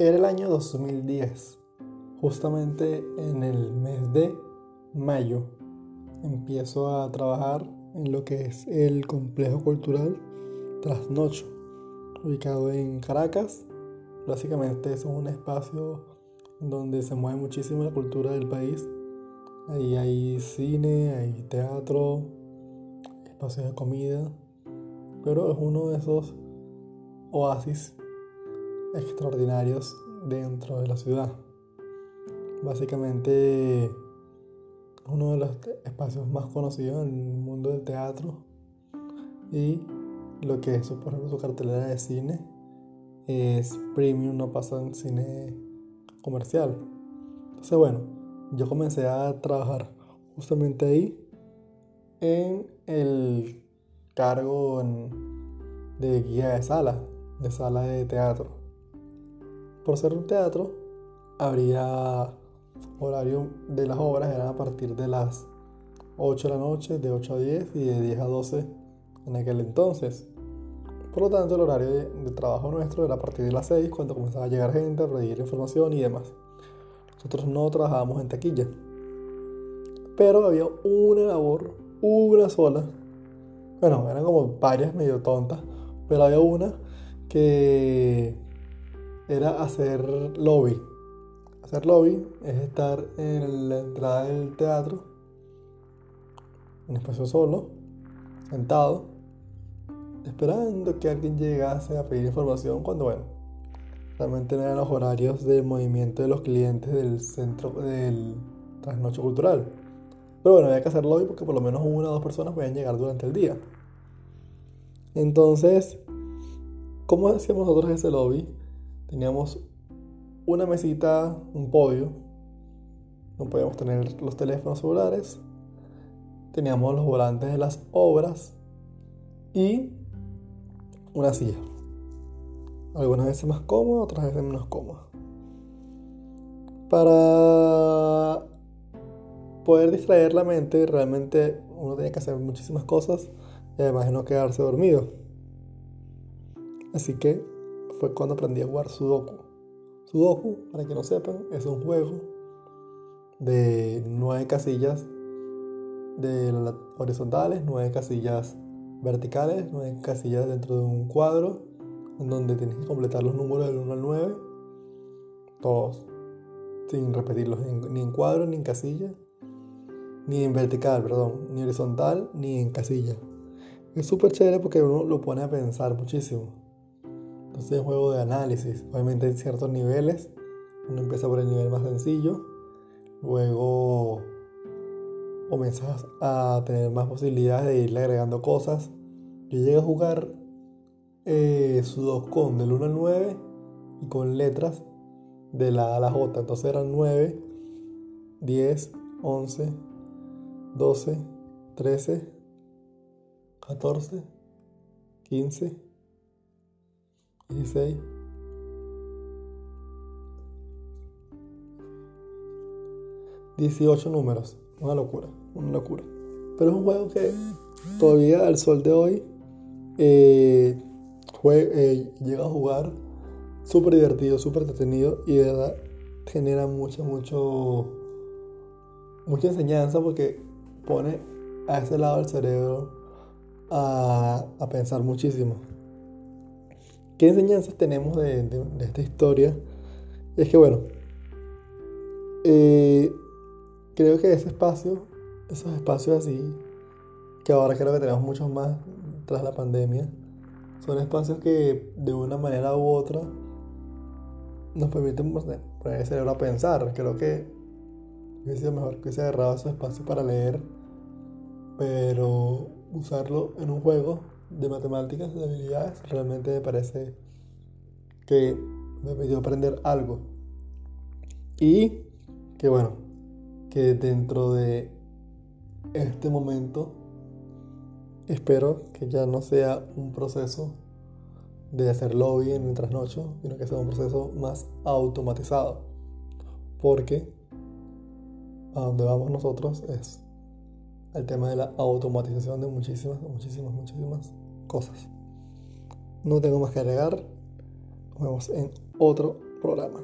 Era el año 2010, justamente en el mes de mayo. Empiezo a trabajar en lo que es el complejo cultural Trasnocho, ubicado en Caracas. Básicamente es un espacio donde se mueve muchísimo la cultura del país. Ahí hay cine, hay teatro, espacios de comida, pero es uno de esos oasis extraordinarios dentro de la ciudad. Básicamente uno de los espacios más conocidos en el mundo del teatro y lo que es, por su cartelera de cine es premium, no pasa en cine comercial. Entonces, bueno, yo comencé a trabajar justamente ahí en el cargo de guía de sala, de sala de teatro. Por ser un teatro, habría horario de las obras, eran a partir de las 8 de la noche, de 8 a 10 y de 10 a 12 en aquel entonces. Por lo tanto, el horario de, trabajo nuestro era a partir de las 6, cuando comenzaba a llegar gente, a pedir información y demás. Nosotros no trabajábamos en taquilla. Pero había una labor, una sola. Bueno, eran como varias medio tontas, pero había una que era hacer lobby. Hacer lobby es estar en la entrada del teatro, en espacio solo, sentado, esperando que alguien llegase a pedir información cuando, bueno, realmente eran los horarios de movimiento de los clientes del centro del trasnocho cultural. Pero bueno, había que hacer lobby porque por lo menos una o dos personas podían llegar durante el día. Entonces, ¿cómo hacíamos nosotros ese lobby? Teníamos una mesita, un podio. No podíamos tener los teléfonos celulares. Teníamos los volantes de las obras y una silla. Algunas veces más cómoda, otras veces menos cómoda. Para poder distraer la mente, realmente uno tiene que hacer muchísimas cosas y además no quedarse dormido. Así que fue cuando aprendí a jugar Sudoku. Sudoku, para que no sepan, es un juego de nueve casillas de horizontales, nueve casillas verticales, nueve casillas dentro de un cuadro, en donde tienes que completar los números del 1 al 9, todos, sin repetirlos ni en cuadro, ni en casilla, ni en vertical, perdón, ni horizontal, ni en casilla. Es súper chévere porque uno lo pone a pensar muchísimo. Entonces juego de análisis. Obviamente hay ciertos niveles. Uno empieza por el nivel más sencillo. Luego comienzas a tener más posibilidades de irle agregando cosas. Yo llegué a jugar eh, Sudoku del 1 al 9 y con letras de la A a la J. Entonces eran 9, 10, 11, 12, 13, 14, 15, 16. ...18 números... ...una locura... ...una locura... ...pero es un juego que... ...todavía al sol de hoy... Eh, eh, llega a jugar... ...súper divertido... ...súper entretenido... ...y de verdad... ...genera mucho, mucho... ...mucha enseñanza... ...porque pone... ...a ese lado del cerebro... a pensar muchísimo... ¿Qué enseñanzas tenemos de, esta historia? Es que, bueno, eh, creo que ese espacio, esos espacios así, que ahora creo que tenemos muchos más tras la pandemia, son espacios que de una manera u otra nos permiten poner el cerebro a pensar. Creo que hubiese sido mejor que hubiese agarrado esos espacios para leer, pero usarlo en un juego de matemáticas, de habilidades, realmente me parece que me pidió aprender algo. Y que bueno, que dentro de este momento espero que ya no sea un proceso de hacer lobby en el sino que sea un proceso más automatizado. Porque a donde vamos nosotros es el tema de la automatización de muchísimas, muchísimas, muchísimas cosas. No tengo más que agregar. Nos vemos en otro programa.